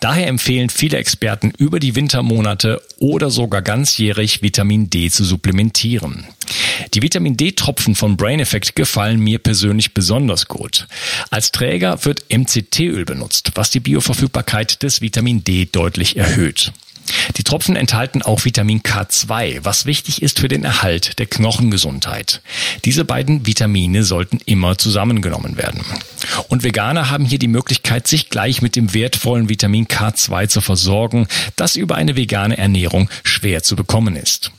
Daher empfehlen viele Experten über die Wintermonate oder sogar ganzjährig Vitamin D zu supplementieren. Die Vitamin D-Tropfen von Brain Effect gefallen mir persönlich besonders gut. Als Träger wird MCT-Öl benutzt, was die Bioverfügbarkeit des Vitamin D deutlich erhöht. Die Tropfen enthalten auch Vitamin K2, was wichtig ist für den Erhalt der Knochengesundheit. Diese beiden Vitamine sollten immer zusammengenommen werden. Und Veganer haben hier die Möglichkeit, sich gleich mit dem wertvollen Vitamin K2 zu versorgen, das über eine vegane Ernährung schwer zu bekommen ist.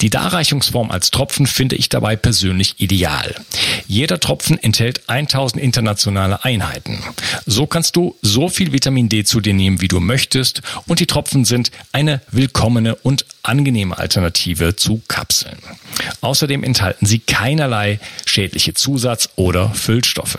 Die Darreichungsform als Tropfen finde ich dabei persönlich ideal. Jeder Tropfen enthält 1000 internationale Einheiten. So kannst du so viel Vitamin D zu dir nehmen, wie du möchtest und die Tropfen sind eine willkommene und angenehme Alternative zu Kapseln. Außerdem enthalten sie keinerlei schädliche Zusatz- oder Füllstoffe.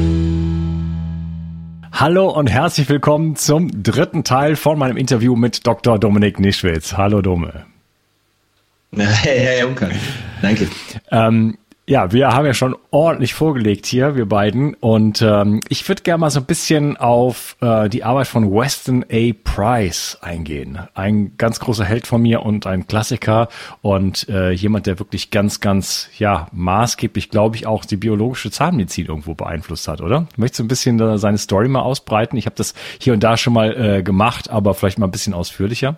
Hallo und herzlich willkommen zum dritten Teil von meinem Interview mit Dr. Dominik Nischwitz. Hallo Dome. Hey, hey, Unkan. Danke. Ähm, ja, wir haben ja schon ordentlich vorgelegt hier, wir beiden. Und ähm, ich würde gerne mal so ein bisschen auf äh, die Arbeit von Weston A. Price eingehen. Ein ganz großer Held von mir und ein Klassiker und äh, jemand, der wirklich ganz, ganz, ja, maßgeblich, glaube ich, auch die biologische Zahnmedizin irgendwo beeinflusst hat, oder? Möchtest du ein bisschen äh, seine Story mal ausbreiten? Ich habe das hier und da schon mal äh, gemacht, aber vielleicht mal ein bisschen ausführlicher.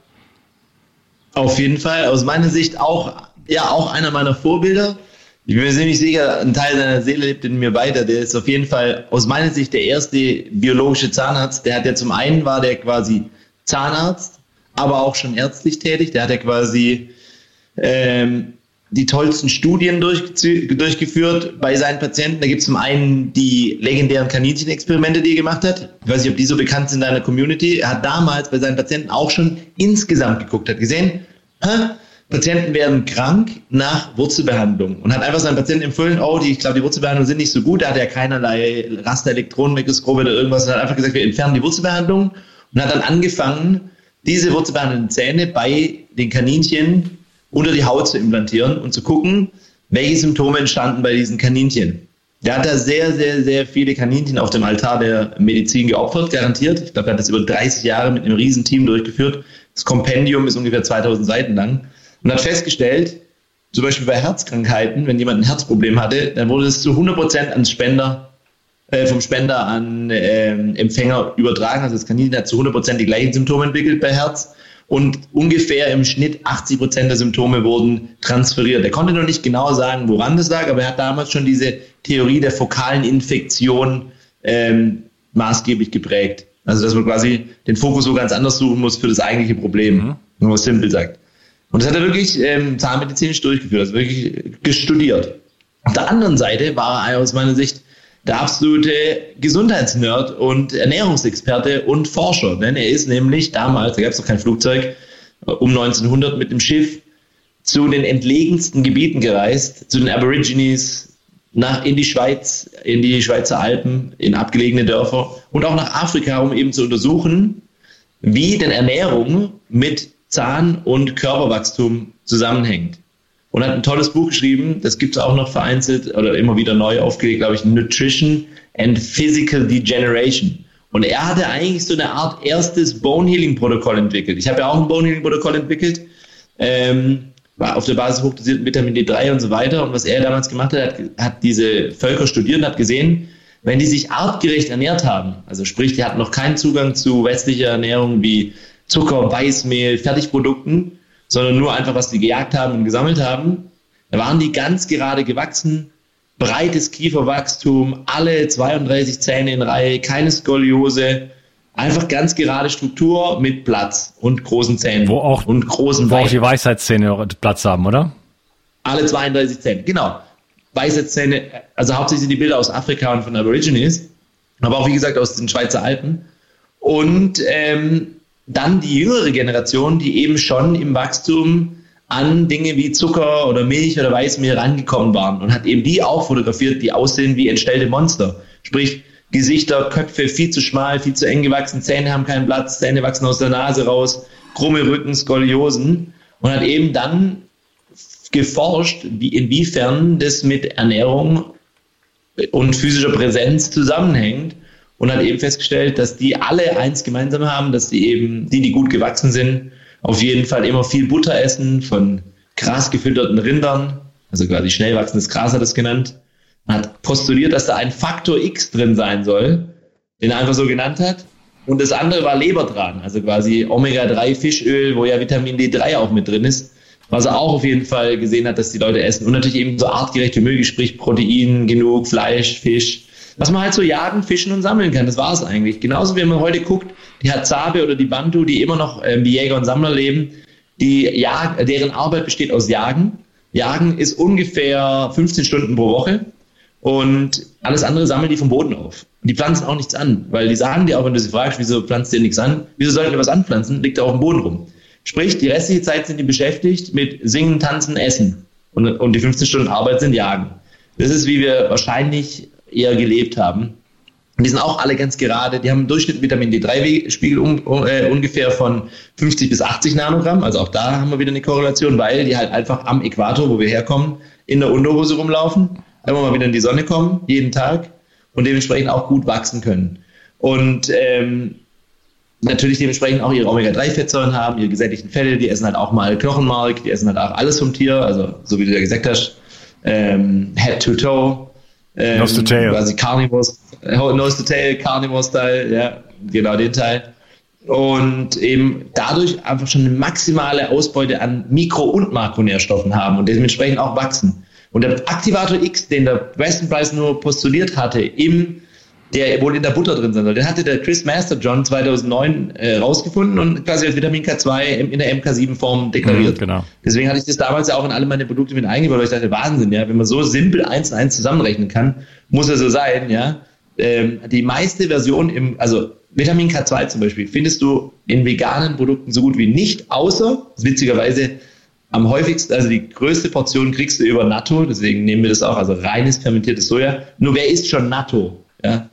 Auf jeden Fall. Aus meiner Sicht auch, ja, auch einer meiner Vorbilder ich bin mir ziemlich sicher, ein Teil seiner Seele lebt in mir weiter. Der ist auf jeden Fall aus meiner Sicht der erste biologische Zahnarzt. Der hat ja zum einen war der quasi Zahnarzt, aber auch schon ärztlich tätig. Der hat ja quasi ähm, die tollsten Studien durch, durchgeführt bei seinen Patienten. Da gibt es zum einen die legendären Kaninchenexperimente, die er gemacht hat. Ich weiß nicht, ob die so bekannt sind in deiner Community. Er hat damals bei seinen Patienten auch schon insgesamt geguckt, hat gesehen, Hä? Patienten werden krank nach Wurzelbehandlung und hat einfach seinen Patienten empfohlen, oh, die, ich glaube, die Wurzelbehandlungen sind nicht so gut, da hat er keinerlei Rasterelektronenmikroskope oder irgendwas und hat einfach gesagt, wir entfernen die Wurzelbehandlung und hat dann angefangen, diese wurzelbehandelnden Zähne bei den Kaninchen unter die Haut zu implantieren und zu gucken, welche Symptome entstanden bei diesen Kaninchen. Der hat da sehr, sehr, sehr viele Kaninchen auf dem Altar der Medizin geopfert, garantiert. Ich glaube, er hat das über 30 Jahre mit einem riesen Team durchgeführt. Das Kompendium ist ungefähr 2000 Seiten lang und hat festgestellt, zum Beispiel bei Herzkrankheiten, wenn jemand ein Herzproblem hatte, dann wurde es zu 100 Prozent ans Spender, äh, vom Spender an äh, Empfänger übertragen. Also das Kaninchen hat zu 100 Prozent die gleichen Symptome entwickelt bei Herz und ungefähr im Schnitt 80 Prozent der Symptome wurden transferiert. Er konnte noch nicht genau sagen, woran das lag, aber er hat damals schon diese Theorie der fokalen Infektion ähm, maßgeblich geprägt. Also dass man quasi den Fokus so ganz anders suchen muss für das eigentliche Problem, mhm. wenn man es simpel sagt. Und das hat er wirklich ähm, zahnmedizinisch durchgeführt, also wirklich gestudiert. Auf der anderen Seite war er aus meiner Sicht der absolute Gesundheitsnerd und Ernährungsexperte und Forscher. Denn er ist nämlich damals, da gab es noch kein Flugzeug, um 1900 mit dem Schiff zu den entlegensten Gebieten gereist, zu den Aborigines, nach, in die Schweiz, in die Schweizer Alpen, in abgelegene Dörfer und auch nach Afrika, um eben zu untersuchen, wie denn Ernährung mit Zahn- und Körperwachstum zusammenhängt. und hat ein tolles Buch geschrieben. Das gibt es auch noch vereinzelt oder immer wieder neu aufgelegt, glaube ich, Nutrition and Physical Degeneration. Und er hatte eigentlich so eine Art erstes Bone Healing Protokoll entwickelt. Ich habe ja auch ein Bone Healing Protokoll entwickelt. Ähm, auf der Basis hochdosierten Vitamin D3 und so weiter. Und was er damals gemacht hat, hat diese Völker studiert und hat gesehen, wenn die sich artgerecht ernährt haben, also sprich, die hatten noch keinen Zugang zu westlicher Ernährung wie Zucker, Weißmehl, Fertigprodukten, sondern nur einfach, was die gejagt haben und gesammelt haben, da waren die ganz gerade gewachsen, breites Kieferwachstum, alle 32 Zähne in Reihe, keine Skoliose, einfach ganz gerade Struktur mit Platz und großen Zähnen. Wo auch, und großen wo auch die Weisheitszähne Platz haben, oder? Alle 32 Zähne, genau. Weisheitszähne, also hauptsächlich sind die Bilder aus Afrika und von Aborigines, aber auch wie gesagt aus den Schweizer Alpen. Und ähm, dann die jüngere Generation, die eben schon im Wachstum an Dinge wie Zucker oder Milch oder Weißmehl rangekommen waren und hat eben die auch fotografiert, die aussehen wie entstellte Monster. Sprich, Gesichter, Köpfe viel zu schmal, viel zu eng gewachsen, Zähne haben keinen Platz, Zähne wachsen aus der Nase raus, krumme Rücken, Skoliosen und hat eben dann geforscht, wie, inwiefern das mit Ernährung und physischer Präsenz zusammenhängt und hat eben festgestellt, dass die alle eins gemeinsam haben, dass die eben, die, die gut gewachsen sind, auf jeden Fall immer viel Butter essen von Gras gefütterten Rindern, also quasi schnell wachsendes Gras hat es genannt. Man hat postuliert, dass da ein Faktor X drin sein soll, den er einfach so genannt hat. Und das andere war Lebertran, also quasi Omega-3 Fischöl, wo ja Vitamin D3 auch mit drin ist, was er auch auf jeden Fall gesehen hat, dass die Leute essen. Und natürlich eben so artgerechte Möge, sprich Protein genug, Fleisch, Fisch, was man halt so jagen, fischen und sammeln kann. Das war es eigentlich. Genauso wie man heute guckt, die Hazabe oder die Bantu, die immer noch äh, wie Jäger und Sammler leben, die Jag deren Arbeit besteht aus Jagen. Jagen ist ungefähr 15 Stunden pro Woche und alles andere sammeln die vom Boden auf. Die pflanzen auch nichts an, weil die sagen dir auch, wenn du sie fragst, wieso pflanzt ihr nichts an, wieso sollten wir was anpflanzen, liegt er auf dem Boden rum. Sprich, die restliche Zeit sind die beschäftigt mit Singen, Tanzen, Essen. Und, und die 15 Stunden Arbeit sind Jagen. Das ist, wie wir wahrscheinlich eher gelebt haben. Die sind auch alle ganz gerade. Die haben einen Durchschnitt Vitamin D3-Spiegel um, äh, ungefähr von 50 bis 80 Nanogramm. Also auch da haben wir wieder eine Korrelation, weil die halt einfach am Äquator, wo wir herkommen, in der Unterhose rumlaufen, immer mal wieder in die Sonne kommen, jeden Tag und dementsprechend auch gut wachsen können. Und ähm, natürlich dementsprechend auch ihre Omega-3-Fettsäuren haben, ihre gesättigten Fette, die essen halt auch mal Knochenmark, die essen halt auch alles vom Tier, also so wie du ja gesagt hast, ähm, Head to Toe, ähm, nose to Tail. Quasi Carnivores, äh, Nose to Tail, Carnivore-Style, ja, genau den Teil. Und eben dadurch einfach schon eine maximale Ausbeute an Mikro- und Makronährstoffen haben und dementsprechend auch wachsen. Und der Aktivator X, den der Weston Price nur postuliert hatte im der wohl in der Butter drin sein soll. Den hatte der Chris Master John 2009 äh, rausgefunden und quasi als Vitamin K2 in der MK7-Form deklariert. Mhm, genau. Deswegen hatte ich das damals ja auch in alle meine Produkte mit eingebaut, weil ich dachte, Wahnsinn, ja, wenn man so simpel eins und eins zusammenrechnen kann, muss er so sein, ja. Ähm, die meiste Version im, also Vitamin K2 zum Beispiel, findest du in veganen Produkten so gut wie nicht, außer, witzigerweise, am häufigsten, also die größte Portion kriegst du über Natto, deswegen nehmen wir das auch, also reines fermentiertes Soja. Nur wer isst schon Natto? Ja,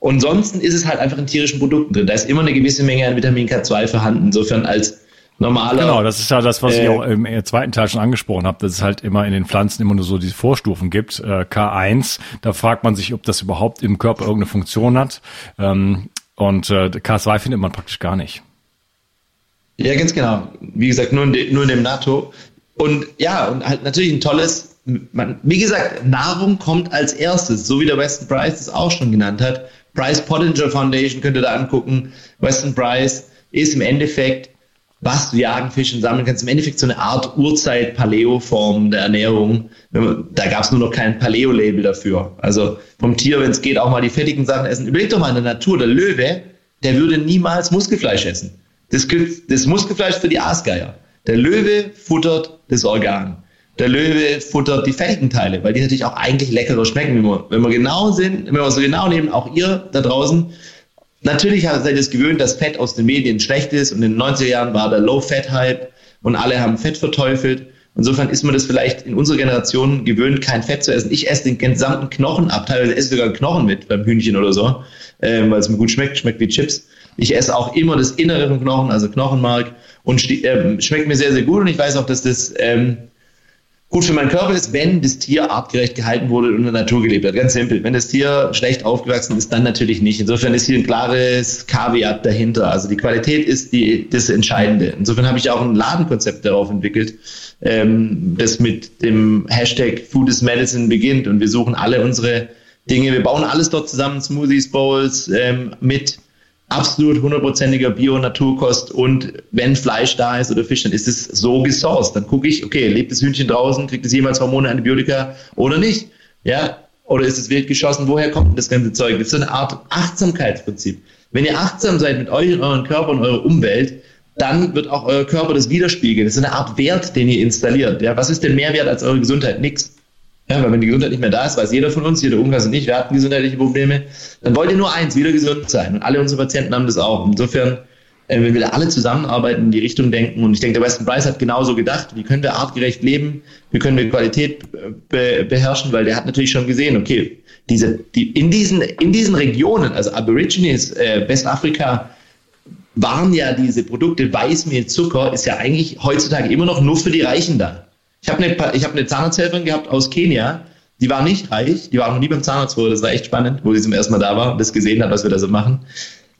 und ansonsten ist es halt einfach in tierischen Produkten drin. Da ist immer eine gewisse Menge an Vitamin K2 vorhanden. Insofern als normaler. Genau, das ist ja das, was äh, ich auch im zweiten Teil schon angesprochen habe, dass es halt immer in den Pflanzen immer nur so diese Vorstufen gibt. Äh, K1, da fragt man sich, ob das überhaupt im Körper irgendeine Funktion hat. Ähm, und äh, K2 findet man praktisch gar nicht. Ja, ganz genau. Wie gesagt, nur in, nur in dem NATO. Und ja, und halt natürlich ein tolles, man, wie gesagt, Nahrung kommt als erstes, so wie der Weston Price es auch schon genannt hat. Price Pottinger Foundation könnt ihr da angucken. Weston Price ist im Endeffekt, was du jagen, fischen, sammeln kannst, im Endeffekt so eine Art Urzeit-Paleo-Form der Ernährung. Da gab es nur noch kein Paleo-Label dafür. Also vom Tier, wenn es geht, auch mal die fettigen Sachen essen. Überleg doch mal in der Natur, der Löwe, der würde niemals Muskelfleisch essen. Das, das Muskelfleisch für die Aasgeier. Der Löwe futtert das Organ. Der Löwe futtert die fettigen Teile, weil die natürlich auch eigentlich leckerer schmecken. Wenn wir, wenn wir genau sind, wenn wir so genau nehmen, auch ihr da draußen, natürlich seid ihr es gewöhnt, dass Fett aus den Medien schlecht ist und in den 90er Jahren war der Low-Fat-Hype und alle haben Fett verteufelt. Insofern ist man das vielleicht in unserer Generation gewöhnt, kein Fett zu essen. Ich esse den gesamten Knochen ab, teilweise esse ich sogar Knochen mit beim Hühnchen oder so, ähm, weil es mir gut schmeckt, schmeckt wie Chips. Ich esse auch immer das Innere vom Knochen, also Knochenmark und äh, schmeckt mir sehr, sehr gut und ich weiß auch, dass das ähm, gut für meinen Körper ist, wenn das Tier artgerecht gehalten wurde und in der Natur gelebt hat. Ganz simpel. Wenn das Tier schlecht aufgewachsen ist, dann natürlich nicht. Insofern ist hier ein klares Kaviat dahinter. Also die Qualität ist die, das Entscheidende. Insofern habe ich auch ein Ladenkonzept darauf entwickelt, ähm, das mit dem Hashtag Food is Medicine beginnt. Und wir suchen alle unsere Dinge. Wir bauen alles dort zusammen, Smoothies, Bowls, ähm, mit absolut hundertprozentiger Bio-Naturkost und wenn Fleisch da ist oder Fisch, dann ist es so gesourced. Dann gucke ich, okay, lebt das Hühnchen draußen, kriegt es jemals Hormone, Antibiotika oder nicht? Ja, oder ist es wild geschossen? Woher kommt das ganze Zeug? Das ist so eine Art Achtsamkeitsprinzip. Wenn ihr achtsam seid mit euch, eurem Körper und eurer Umwelt, dann wird auch euer Körper das widerspiegeln. Das ist eine Art Wert, den ihr installiert. Ja, was ist denn mehr wert als eure Gesundheit? Nix. Ja, weil wenn die Gesundheit nicht mehr da ist, weiß jeder von uns, jeder Umkreis und ich, wir hatten gesundheitliche Probleme, dann wollt ihr nur eins, wieder gesund sein. Und alle unsere Patienten haben das auch. Insofern, äh, wenn wir alle zusammenarbeiten, in die Richtung denken, und ich denke, der Weston Price hat genauso gedacht, wie können wir artgerecht leben, wie können wir Qualität äh, be beherrschen, weil der hat natürlich schon gesehen, okay, diese, die, in, diesen, in diesen Regionen, also Aborigines, äh, Westafrika, waren ja diese Produkte Weißmehl, Zucker, ist ja eigentlich heutzutage immer noch nur für die Reichen da. Ich habe eine, ich hab eine Zahnarzthelferin gehabt aus Kenia, die war nicht reich, die war noch nie beim Zahnarzt vorher, das war echt spannend, wo sie zum ersten Mal da war und das gesehen hat, was wir da so machen.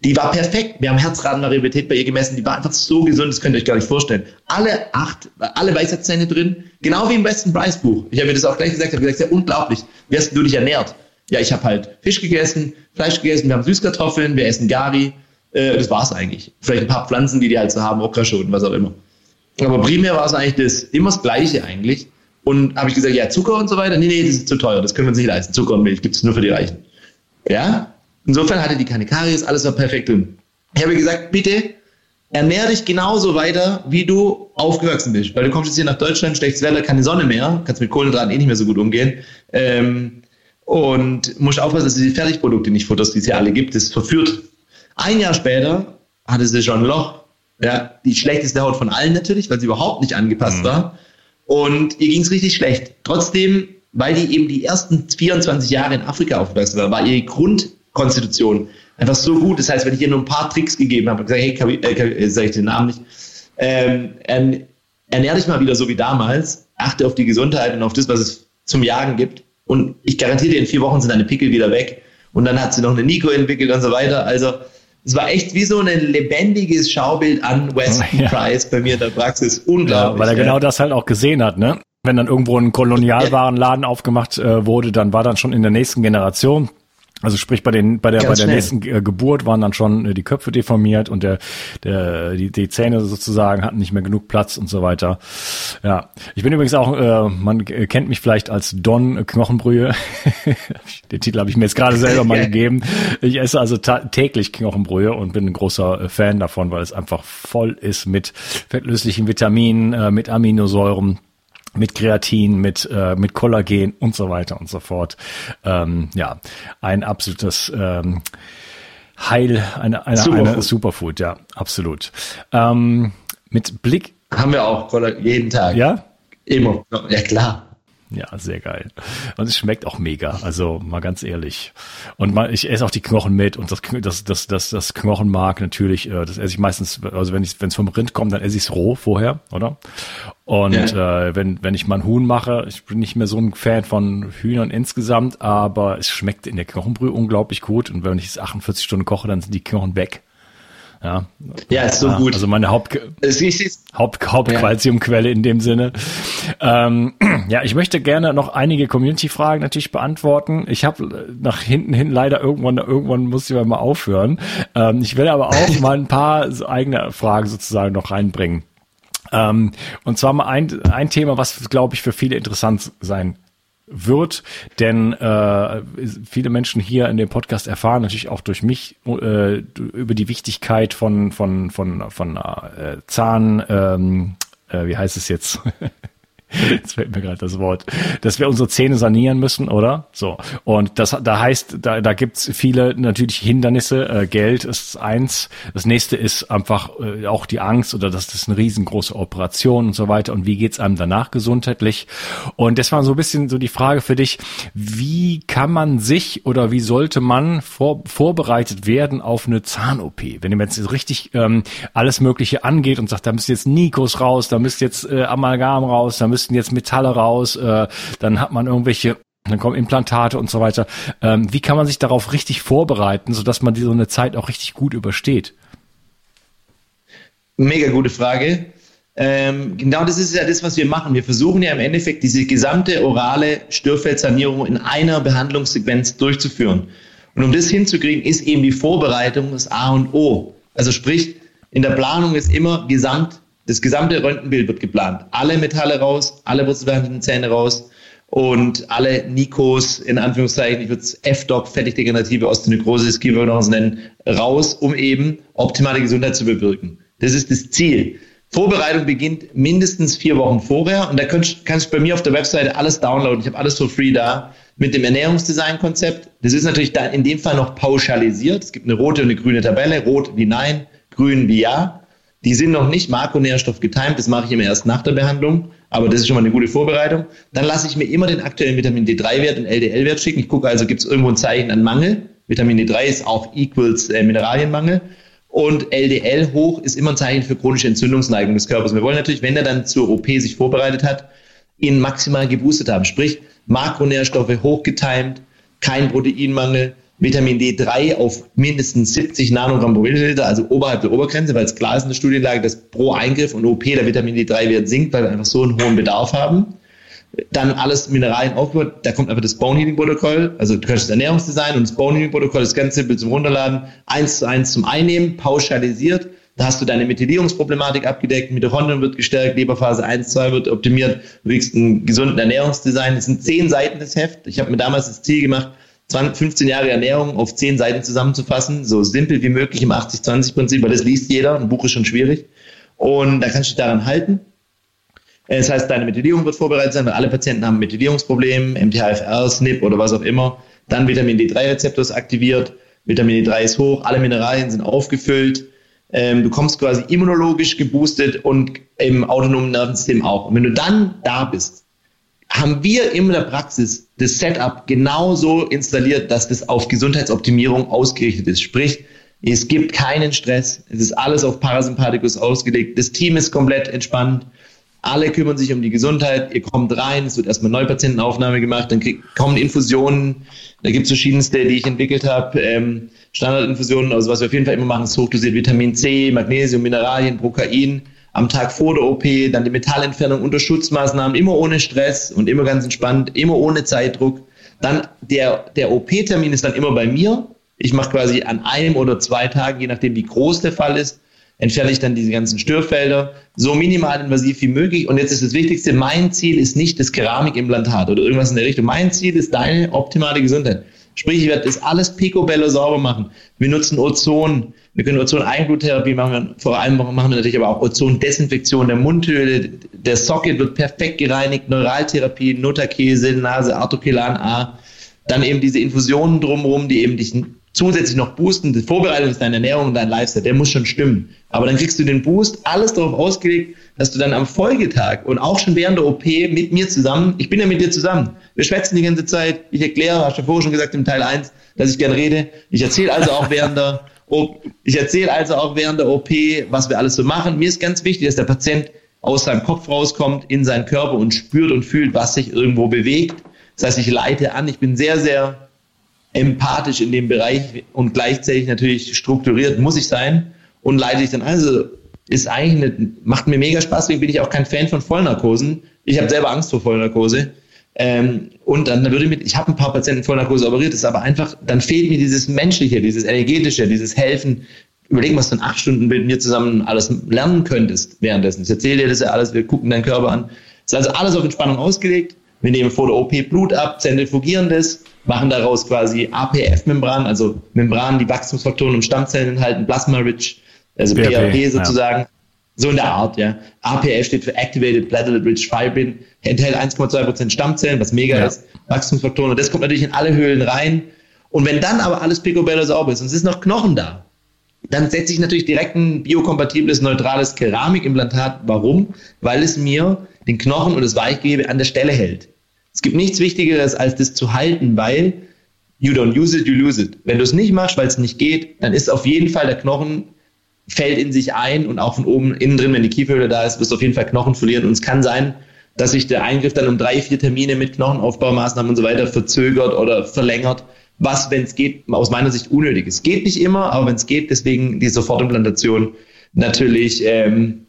Die war perfekt. Wir haben Herzratenvariabilität bei ihr gemessen. Die war einfach so gesund, das könnt ihr euch gar nicht vorstellen. Alle acht, alle Weisheitszähne drin, genau wie im Weston Price Buch. Ich habe mir das auch gleich gesagt, ich habe gesagt, ja, unglaublich. Wie hast du dich ernährt? Ja, ich habe halt Fisch gegessen, Fleisch gegessen, wir haben Süßkartoffeln, wir essen Gari. Äh, das war's eigentlich. Vielleicht ein paar Pflanzen, die die halt so haben, Okraschoten, was auch immer. Aber primär war es eigentlich das, immer das Gleiche eigentlich. Und habe ich gesagt, ja, Zucker und so weiter. Nee, nee, das ist zu teuer, das können wir uns nicht leisten. Zucker und Milch gibt es nur für die Reichen. Ja? Insofern hatte die keine Karies, alles war perfekt drin. Ich habe gesagt, bitte ernähr dich genauso weiter, wie du aufgewachsen bist. Weil du kommst jetzt hier nach Deutschland, schlechtes Wetter, keine Sonne mehr, kannst mit Kohlenhydraten eh nicht mehr so gut umgehen. Ähm, und musst aufpassen, dass du die Fertigprodukte nicht futterst, die es ja alle gibt. Das verführt. Ein Jahr später hatte sie schon ein Loch ja, die schlechteste Haut von allen natürlich, weil sie überhaupt nicht angepasst mhm. war. Und ihr ging es richtig schlecht. Trotzdem, weil die eben die ersten 24 Jahre in Afrika aufgewachsen war, war ihre Grundkonstitution einfach so gut. Das heißt, wenn ich ihr nur ein paar Tricks gegeben habe und gesagt, hey, Kavi, äh, sag ich den Namen nicht, ähm, ernähr dich mal wieder so wie damals, achte auf die Gesundheit und auf das, was es zum Jagen gibt. Und ich garantiere dir, in vier Wochen sind deine Pickel wieder weg. Und dann hat sie noch eine Nico entwickelt und so weiter. Also es war echt wie so ein lebendiges Schaubild an Weston ja. Price bei mir in der Praxis. Unglaublich. Ja, weil er ja. genau das halt auch gesehen hat, ne? Wenn dann irgendwo ein Kolonialwarenladen aufgemacht äh, wurde, dann war dann schon in der nächsten Generation also sprich bei den bei der Ganz bei der schnell. nächsten äh, Geburt waren dann schon äh, die Köpfe deformiert und der der die, die Zähne sozusagen hatten nicht mehr genug Platz und so weiter. Ja, ich bin übrigens auch äh, man kennt mich vielleicht als Don Knochenbrühe. den Titel habe ich mir jetzt gerade selber mal gegeben. Ich esse also täglich Knochenbrühe und bin ein großer äh, Fan davon, weil es einfach voll ist mit fettlöslichen Vitaminen, mit Aminosäuren mit Kreatin, mit, äh, mit Kollagen und so weiter und so fort. Ähm, ja, ein absolutes ähm, Heil, eine, eine, Superfood. eine Superfood, ja, absolut. Ähm, mit Blick. Haben wir auch jeden Tag. Ja? Immer. Ja, klar. Ja, sehr geil. Und es schmeckt auch mega. Also mal ganz ehrlich. Und mal, ich esse auch die Knochen mit und das das das das, das Knochenmark natürlich. Äh, das esse ich meistens. Also wenn ich wenn es vom Rind kommt, dann esse ich es roh vorher, oder? Und ja. äh, wenn wenn ich mal ein Huhn mache, ich bin nicht mehr so ein Fan von Hühnern insgesamt, aber es schmeckt in der Knochenbrühe unglaublich gut. Und wenn ich es 48 Stunden koche, dann sind die Knochen weg. Ja, ja ist so ja, gut. Also meine Haupt, Haupt Hauptqualziumquelle ja. in dem Sinne. Ähm, ja, ich möchte gerne noch einige Community-Fragen natürlich beantworten. Ich habe nach hinten hin leider irgendwann, irgendwann muss ich mal aufhören. Ähm, ich will aber auch mal ein paar eigene Fragen sozusagen noch reinbringen. Ähm, und zwar mal ein, ein Thema, was glaube ich für viele interessant sein wird, denn äh, viele Menschen hier in dem Podcast erfahren natürlich auch durch mich äh, über die Wichtigkeit von von von von äh, Zahn ähm, äh, wie heißt es jetzt Jetzt fällt mir gerade das Wort, dass wir unsere Zähne sanieren müssen, oder? So. Und das, da heißt, da, da gibt's viele natürlich Hindernisse. Äh, Geld ist eins. Das nächste ist einfach äh, auch die Angst oder dass das eine riesengroße Operation und so weiter. Und wie geht's einem danach gesundheitlich? Und das war so ein bisschen so die Frage für dich. Wie kann man sich oder wie sollte man vor, vorbereitet werden auf eine Zahn-OP? Wenn man jetzt richtig ähm, alles Mögliche angeht und sagt, da müsst jetzt Nikos raus, da müsst jetzt äh, Amalgam raus, da müsst müssten jetzt Metalle raus, äh, dann hat man irgendwelche dann kommen Implantate und so weiter. Ähm, wie kann man sich darauf richtig vorbereiten, sodass man so eine Zeit auch richtig gut übersteht? Mega gute Frage. Ähm, genau das ist ja das, was wir machen. Wir versuchen ja im Endeffekt diese gesamte orale Störfeldsanierung in einer Behandlungssequenz durchzuführen. Und um das hinzukriegen, ist eben die Vorbereitung das A und O. Also sprich, in der Planung ist immer gesamt, das gesamte Röntgenbild wird geplant. Alle Metalle raus, alle wurzelbehandelten Zähne raus und alle Nikos, in Anführungszeichen, ich würde es FDOC, fettigdegenerative Osteonekrose, Kieferknochen nennen, raus, um eben optimale Gesundheit zu bewirken. Das ist das Ziel. Vorbereitung beginnt mindestens vier Wochen vorher und da kannst, kannst du bei mir auf der Webseite alles downloaden. Ich habe alles for free da mit dem Ernährungsdesign-Konzept. Das ist natürlich da in dem Fall noch pauschalisiert. Es gibt eine rote und eine grüne Tabelle. Rot wie Nein, grün wie Ja. Die sind noch nicht Makronährstoff getimt. Das mache ich immer erst nach der Behandlung. Aber das ist schon mal eine gute Vorbereitung. Dann lasse ich mir immer den aktuellen Vitamin D3-Wert und LDL-Wert schicken. Ich gucke also, gibt es irgendwo ein Zeichen an Mangel. Vitamin D3 ist auch equals äh, Mineralienmangel. Und LDL hoch ist immer ein Zeichen für chronische Entzündungsneigung des Körpers. Wir wollen natürlich, wenn er dann zur OP sich vorbereitet hat, ihn maximal geboostet haben. Sprich, Makronährstoffe hochgetimt, kein Proteinmangel, Vitamin D3 auf mindestens 70 Nanogramm pro Milliliter, also oberhalb der Obergrenze, weil es klar ist in der Studienlage, dass pro Eingriff und OP der Vitamin D3-Wert sinkt, weil wir einfach so einen hohen Bedarf haben. Dann alles Mineralien aufgebaut, da kommt einfach das Bone Healing Protokoll, also du kannst das Ernährungsdesign und das Bone Healing Protokoll ist ganz simpel zum Runterladen, eins zu eins zum Einnehmen, pauschalisiert. Da hast du deine Methylierungsproblematik abgedeckt, Mitochondrien wird gestärkt, Leberphase 1, 2 wird optimiert, du kriegst einen gesunden Ernährungsdesign. Das sind zehn Seiten des Heft. Ich habe mir damals das Ziel gemacht, 20, 15 Jahre Ernährung auf 10 Seiten zusammenzufassen, so simpel wie möglich im 80-20-Prinzip, weil das liest jeder, ein Buch ist schon schwierig. Und da kannst du dich daran halten. Das heißt, deine Methylierung wird vorbereitet sein, weil alle Patienten haben Methylierungsprobleme, MTHFR, SNP oder was auch immer. Dann Vitamin D3-Rezeptor ist aktiviert, Vitamin D3 ist hoch, alle Mineralien sind aufgefüllt. Ähm, du kommst quasi immunologisch geboostet und im autonomen Nervensystem auch. Und wenn du dann da bist, haben wir in der Praxis das Setup genauso installiert, dass das auf Gesundheitsoptimierung ausgerichtet ist. Sprich, es gibt keinen Stress, es ist alles auf Parasympathikus ausgelegt, das Team ist komplett entspannt, alle kümmern sich um die Gesundheit, ihr kommt rein, es wird erstmal Neupatientenaufnahme gemacht, dann krieg, kommen Infusionen, da gibt es verschiedenste, die ich entwickelt habe, ähm, Standardinfusionen, also was wir auf jeden Fall immer machen, ist hochdosiert Vitamin C, Magnesium, Mineralien, Prokain, am Tag vor der OP, dann die Metallentfernung unter Schutzmaßnahmen, immer ohne Stress und immer ganz entspannt, immer ohne Zeitdruck. Dann der, der OP-Termin ist dann immer bei mir. Ich mache quasi an einem oder zwei Tagen, je nachdem wie groß der Fall ist, entferne ich dann diese ganzen Störfelder, so minimal invasiv wie möglich. Und jetzt ist das Wichtigste, mein Ziel ist nicht das Keramikimplantat oder irgendwas in der Richtung. Mein Ziel ist deine optimale Gesundheit. Sprich, ich werde das alles picobello sauber machen. Wir nutzen Ozon. Wir können Ozon-Eingluttherapie machen. Vor allem machen wir natürlich aber auch Ozon-Desinfektion der Mundhöhle. Der Socket wird perfekt gereinigt. Neuraltherapie, Notakese, Nase, Artokelan A. Dann eben diese Infusionen drumherum, die eben dich zusätzlich noch boosten. Die Vorbereitung ist deine Ernährung und dein Lifestyle. Der muss schon stimmen. Aber dann kriegst du den Boost, alles darauf ausgelegt, dass du dann am Folgetag und auch schon während der OP mit mir zusammen, ich bin ja mit dir zusammen, wir schwätzen die ganze Zeit, ich erkläre, hast du vorher schon gesagt im Teil 1, dass ich gern rede. Ich erzähle also auch während der ich erzähle also auch während der OP, was wir alles so machen. Mir ist ganz wichtig, dass der Patient aus seinem Kopf rauskommt, in seinen Körper und spürt und fühlt, was sich irgendwo bewegt. Das heißt, ich leite an, ich bin sehr, sehr empathisch in dem Bereich und gleichzeitig natürlich strukturiert muss ich sein und leite ich dann also ist eigentlich eine, macht mir mega Spaß, deswegen bin ich auch kein Fan von Vollnarkosen. Ich habe selber Angst vor Vollnarkose. Ähm, und dann würde ich mit, ich habe ein paar Patienten Vollnarkose operiert, ist aber einfach, dann fehlt mir dieses Menschliche, dieses Energetische, dieses Helfen. Überleg, was du in acht Stunden mit mir zusammen alles lernen könntest währenddessen. Ich erzähle dir das ja alles, wir gucken deinen Körper an. Ist also alles auf Entspannung ausgelegt. Wir nehmen vor der OP Blut ab, zentrifugieren das, machen daraus quasi APF-Membran, also Membranen, die Wachstumsfaktoren und Stammzellen enthalten, Plasma-Rich also PRP sozusagen. Ja. So in der Art, ja. APF steht für Activated Platelet Rich Fibrin, enthält 1,2% Stammzellen, was mega ja. ist, Wachstumsfaktoren. Und das kommt natürlich in alle Höhlen rein. Und wenn dann aber alles picobello sauber ist und es ist noch Knochen da, dann setze ich natürlich direkt ein biokompatibles, neutrales Keramikimplantat. Warum? Weil es mir den Knochen und das Weichgewebe an der Stelle hält. Es gibt nichts Wichtigeres, als das zu halten, weil you don't use it, you lose it. Wenn du es nicht machst, weil es nicht geht, dann ist auf jeden Fall der Knochen fällt in sich ein und auch von oben innen drin, wenn die Kieferhöhle da ist, wirst du auf jeden Fall Knochen verlieren. Und es kann sein, dass sich der Eingriff dann um drei, vier Termine mit Knochenaufbaumaßnahmen und so weiter verzögert oder verlängert, was, wenn es geht, aus meiner Sicht unnötig ist. Geht nicht immer, aber wenn es geht, deswegen die Sofortimplantation natürlich ähm,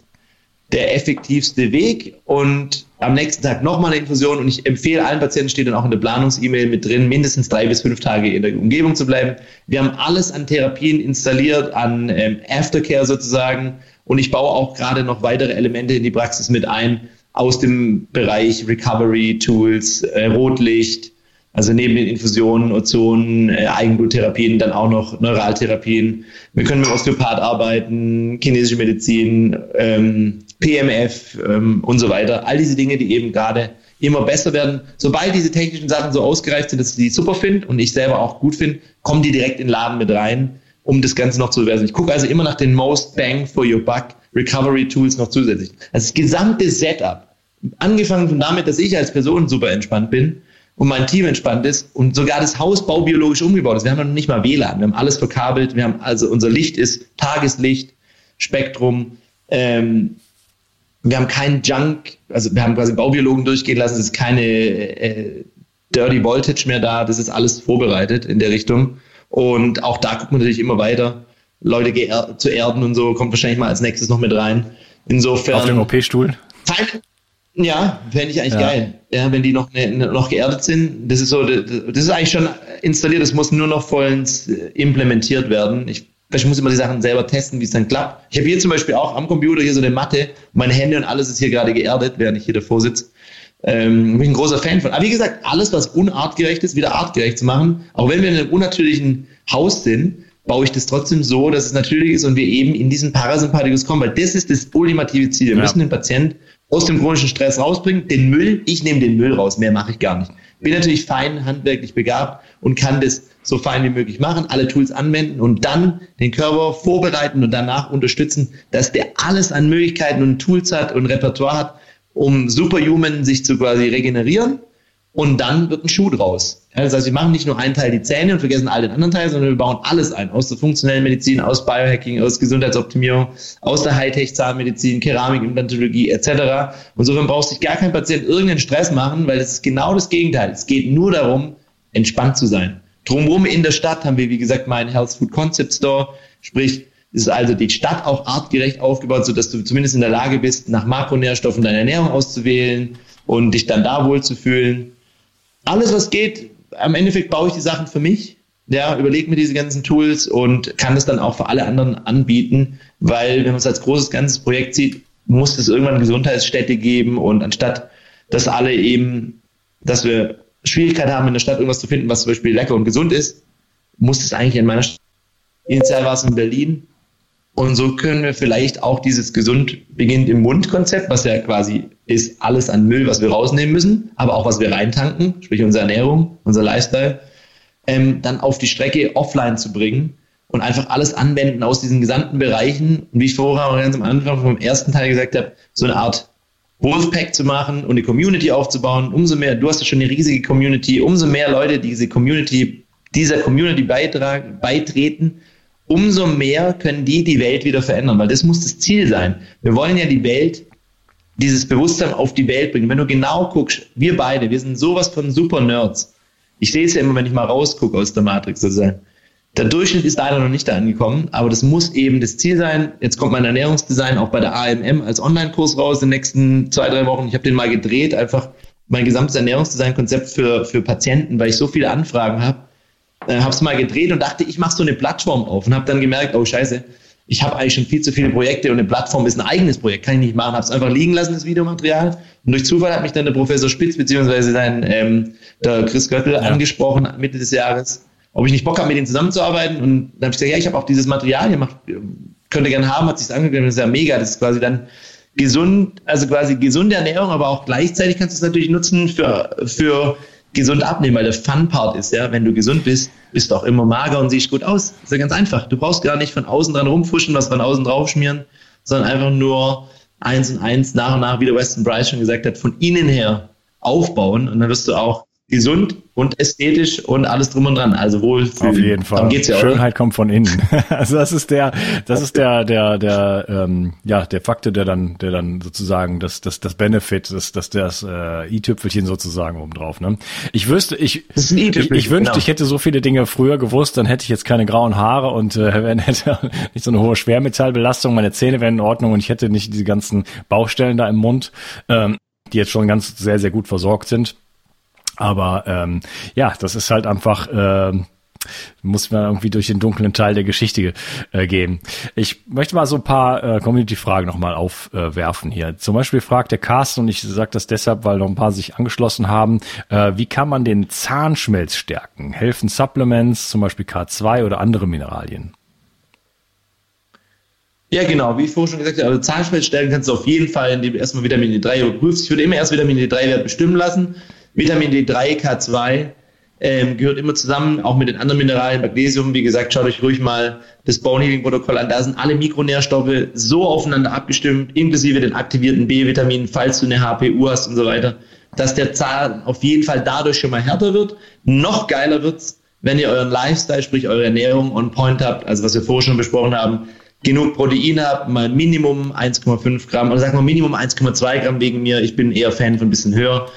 der effektivste Weg und am nächsten Tag nochmal eine Infusion und ich empfehle allen Patienten, steht dann auch in der Planungs-E-Mail mit drin, mindestens drei bis fünf Tage in der Umgebung zu bleiben. Wir haben alles an Therapien installiert, an ähm, Aftercare sozusagen und ich baue auch gerade noch weitere Elemente in die Praxis mit ein aus dem Bereich Recovery Tools, äh, Rotlicht, also neben den Infusionen, Ozonen, äh, Eigenbluttherapien, dann auch noch Neuraltherapien. Wir können mit Osteopath arbeiten, chinesische Medizin, ähm, PMF ähm, und so weiter. All diese Dinge, die eben gerade immer besser werden. Sobald diese technischen Sachen so ausgereift sind, dass ich die super finde und ich selber auch gut finde, kommen die direkt in den Laden mit rein, um das Ganze noch zu bewerten. Ich gucke also immer nach den Most Bang for Your Buck Recovery Tools noch zusätzlich. Das gesamte Setup, angefangen von damit, dass ich als Person super entspannt bin und mein Team entspannt ist und sogar das Haus baubiologisch umgebaut ist. Wir haben noch nicht mal WLAN, wir haben alles verkabelt, wir haben also unser Licht ist Tageslicht, Spektrum, ähm, wir haben keinen Junk, also wir haben quasi Baubiologen durchgehen lassen, es ist keine äh, Dirty Voltage mehr da, das ist alles vorbereitet in der Richtung. Und auch da guckt man natürlich immer weiter. Leute zu erden und so kommt wahrscheinlich mal als nächstes noch mit rein. Insofern. Auf dem OP-Stuhl? Ja, fände ich eigentlich ja. geil. Ja, wenn die noch, ne, noch geerdet sind. Das ist so, das ist eigentlich schon installiert, das muss nur noch vollends äh, implementiert werden. Ich ich muss immer die Sachen selber testen, wie es dann klappt. Ich habe hier zum Beispiel auch am Computer hier so eine Matte. Meine Hände und alles ist hier gerade geerdet, während ich hier davor sitze. Ähm, bin ich ein großer Fan von. Aber wie gesagt, alles, was unartgerecht ist, wieder artgerecht zu machen. Auch wenn wir in einem unnatürlichen Haus sind, baue ich das trotzdem so, dass es natürlich ist und wir eben in diesen Parasympathikus kommen, weil das ist das ultimative Ziel. Wir ja. müssen den Patienten aus dem chronischen Stress rausbringen. Den Müll, ich nehme den Müll raus, mehr mache ich gar nicht. Bin natürlich fein handwerklich begabt und kann das so fein wie möglich machen, alle Tools anwenden und dann den Körper vorbereiten und danach unterstützen, dass der alles an Möglichkeiten und Tools hat und Repertoire hat, um Superhuman sich zu quasi regenerieren und dann wird ein Schuh draus. das heißt, wir machen nicht nur einen Teil die Zähne und vergessen all den anderen Teil, sondern wir bauen alles ein. Aus der funktionellen Medizin, aus Biohacking, aus Gesundheitsoptimierung, aus der Hightech-Zahnmedizin, Keramik, Implantologie etc. Insofern braucht sich gar kein Patient irgendeinen Stress machen, weil es ist genau das Gegenteil. Es geht nur darum, entspannt zu sein. Drumherum in der Stadt haben wir, wie gesagt, meinen Health Food Concept Store. Sprich, ist also die Stadt auch artgerecht aufgebaut, sodass du zumindest in der Lage bist, nach Makronährstoffen deine Ernährung auszuwählen und dich dann da wohlzufühlen. Alles, was geht, am Endeffekt baue ich die Sachen für mich. Ja, überlege mir diese ganzen Tools und kann es dann auch für alle anderen anbieten, weil wenn man es als großes ganzes Projekt sieht, muss es irgendwann Gesundheitsstätte geben und anstatt, dass alle eben, dass wir Schwierigkeit haben, in der Stadt irgendwas zu finden, was zum Beispiel lecker und gesund ist, muss es eigentlich in meiner Stadt. Initial war es in Berlin. Und so können wir vielleicht auch dieses gesund beginnt im Mund-Konzept, was ja quasi ist alles an Müll, was wir rausnehmen müssen, aber auch was wir reintanken, sprich unsere Ernährung, unser Lifestyle, ähm, dann auf die Strecke offline zu bringen und einfach alles anwenden aus diesen gesamten Bereichen. Und wie ich vorher ganz am Anfang vom ersten Teil gesagt habe, so eine Art Wolfpack zu machen und eine Community aufzubauen. Umso mehr, du hast ja schon eine riesige Community, umso mehr Leute diese Community, dieser Community beitragen, beitreten, umso mehr können die die Welt wieder verändern, weil das muss das Ziel sein. Wir wollen ja die Welt, dieses Bewusstsein auf die Welt bringen. Wenn du genau guckst, wir beide, wir sind sowas von super Nerds. Ich sehe es ja immer, wenn ich mal rausgucke aus der Matrix sozusagen. Der Durchschnitt ist leider noch nicht da angekommen, aber das muss eben das Ziel sein. Jetzt kommt mein Ernährungsdesign auch bei der AMM als Online-Kurs raus in den nächsten zwei, drei Wochen. Ich habe den mal gedreht, einfach mein gesamtes Ernährungsdesign-Konzept für, für Patienten, weil ich so viele Anfragen habe. Äh, habe es mal gedreht und dachte, ich mache so eine Plattform auf und habe dann gemerkt, oh scheiße, ich habe eigentlich schon viel zu viele Projekte und eine Plattform ist ein eigenes Projekt, kann ich nicht machen. Habe es einfach liegen lassen, das Videomaterial. Und durch Zufall hat mich dann der Professor Spitz beziehungsweise sein ähm, der Chris Göttel ja. angesprochen Mitte des Jahres ob ich nicht Bock habe, mit ihnen zusammenzuarbeiten. Und dann habe ich gesagt, ja, ich habe auch dieses Material gemacht, könnte gerne haben, hat sich angegeben, das ist ja mega, das ist quasi dann gesund, also quasi gesunde Ernährung, aber auch gleichzeitig kannst du es natürlich nutzen für, für gesund abnehmen, weil der Fun-Part ist, ja, wenn du gesund bist, bist du auch immer mager und siehst gut aus. Ist ja ganz einfach. Du brauchst gar nicht von außen dran rumfuschen, was von außen drauf schmieren, sondern einfach nur eins und eins nach und nach, wie der Weston Bryce schon gesagt hat, von innen her aufbauen und dann wirst du auch gesund und ästhetisch und alles drum und dran. Also wohlfühlen. Auf jeden Fall. geht's ja, Schönheit kommt von innen. also das ist der, das ist der, der, der, ähm, ja, der Faktor, der dann, der dann sozusagen das, das, das Benefit, das, das, das äh, i-Tüpfelchen sozusagen obendrauf. Ne? Ich wüsste, ich, ich, ich wünschte, genau. ich hätte so viele Dinge früher gewusst, dann hätte ich jetzt keine grauen Haare und äh, hätte nicht so eine hohe Schwermetallbelastung. Meine Zähne wären in Ordnung und ich hätte nicht diese ganzen Baustellen da im Mund, ähm, die jetzt schon ganz sehr, sehr gut versorgt sind. Aber ähm, ja, das ist halt einfach. Äh, muss man irgendwie durch den dunklen Teil der Geschichte äh, gehen. Ich möchte mal so ein paar äh, Community-Fragen nochmal aufwerfen äh, hier. Zum Beispiel fragt der Carsten, und ich sage das deshalb, weil noch ein paar sich angeschlossen haben, äh, wie kann man den Zahnschmelz stärken? Helfen Supplements, zum Beispiel K2 oder andere Mineralien? Ja, genau, wie ich vorhin schon gesagt habe, also Zahnschmelz stärken kannst du auf jeden Fall, indem du erstmal Vitamin D3 überprüfst. Ich würde immer erst Vitamin D3-Wert bestimmen lassen Vitamin D3, K2 ähm, gehört immer zusammen, auch mit den anderen Mineralien, Magnesium. Wie gesagt, schaut euch ruhig mal das Bone Healing Protokoll an. Da sind alle Mikronährstoffe so aufeinander abgestimmt, inklusive den aktivierten B-Vitaminen, falls du eine HPU hast und so weiter, dass der Zahn auf jeden Fall dadurch schon mal härter wird. Noch geiler wird's, wenn ihr euren Lifestyle, sprich eure Ernährung on point habt, also was wir vorher schon besprochen haben, genug Protein habt, mal Minimum 1,5 Gramm oder sagen wir Minimum 1,2 Gramm wegen mir. Ich bin eher Fan von ein bisschen höher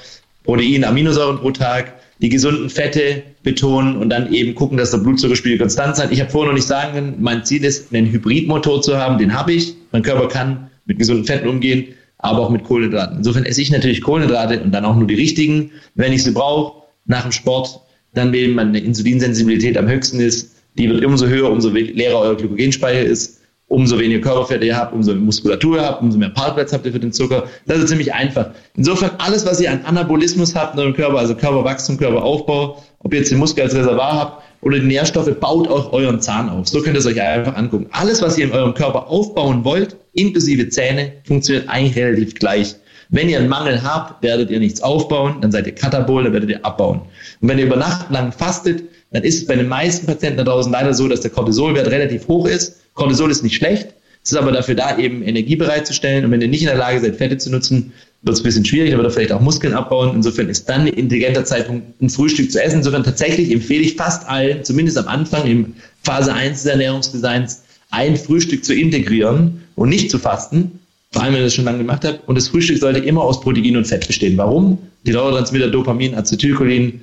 Protein, Aminosäuren pro Tag, die gesunden Fette betonen und dann eben gucken, dass der Blutzuckerspiegel konstant sein. Ich habe vorher noch nicht sagen können, mein Ziel ist, einen Hybridmotor zu haben, den habe ich. Mein Körper kann mit gesunden Fetten umgehen, aber auch mit Kohlenhydraten. Insofern esse ich natürlich Kohlenhydrate und dann auch nur die richtigen, wenn ich sie brauche, nach dem Sport, dann eben meine Insulinsensibilität am höchsten ist. Die wird umso höher, umso leerer euer Glykogenspeicher ist umso weniger Körperfette ihr habt, umso mehr Muskulatur ihr habt, umso mehr Parkplatz habt ihr für den Zucker. Das ist ziemlich einfach. Insofern alles, was ihr an Anabolismus habt in eurem Körper, also Körperwachstum, Körperaufbau, ob ihr jetzt den Muskel als Reservoir habt oder die Nährstoffe, baut auch euren Zahn auf. So könnt ihr es euch einfach angucken. Alles, was ihr in eurem Körper aufbauen wollt, inklusive Zähne, funktioniert eigentlich relativ gleich. Wenn ihr einen Mangel habt, werdet ihr nichts aufbauen, dann seid ihr katabol, dann werdet ihr abbauen. Und wenn ihr über Nacht lang fastet, dann ist es bei den meisten Patienten da draußen leider so, dass der Cortisolwert relativ hoch ist Cortisol ist nicht schlecht. Es ist aber dafür da, eben Energie bereitzustellen. Und wenn ihr nicht in der Lage seid, Fette zu nutzen, wird es ein bisschen schwierig, aber vielleicht auch Muskeln abbauen. Insofern ist dann ein intelligenter Zeitpunkt, ein Frühstück zu essen. Insofern tatsächlich empfehle ich fast allen, zumindest am Anfang, im Phase 1 des Ernährungsdesigns, ein Frühstück zu integrieren und nicht zu fasten. Vor allem, wenn ihr das schon lange gemacht habt. Und das Frühstück sollte immer aus Protein und Fett bestehen. Warum? Die Neurotransmitter Dopamin, Acetylcholin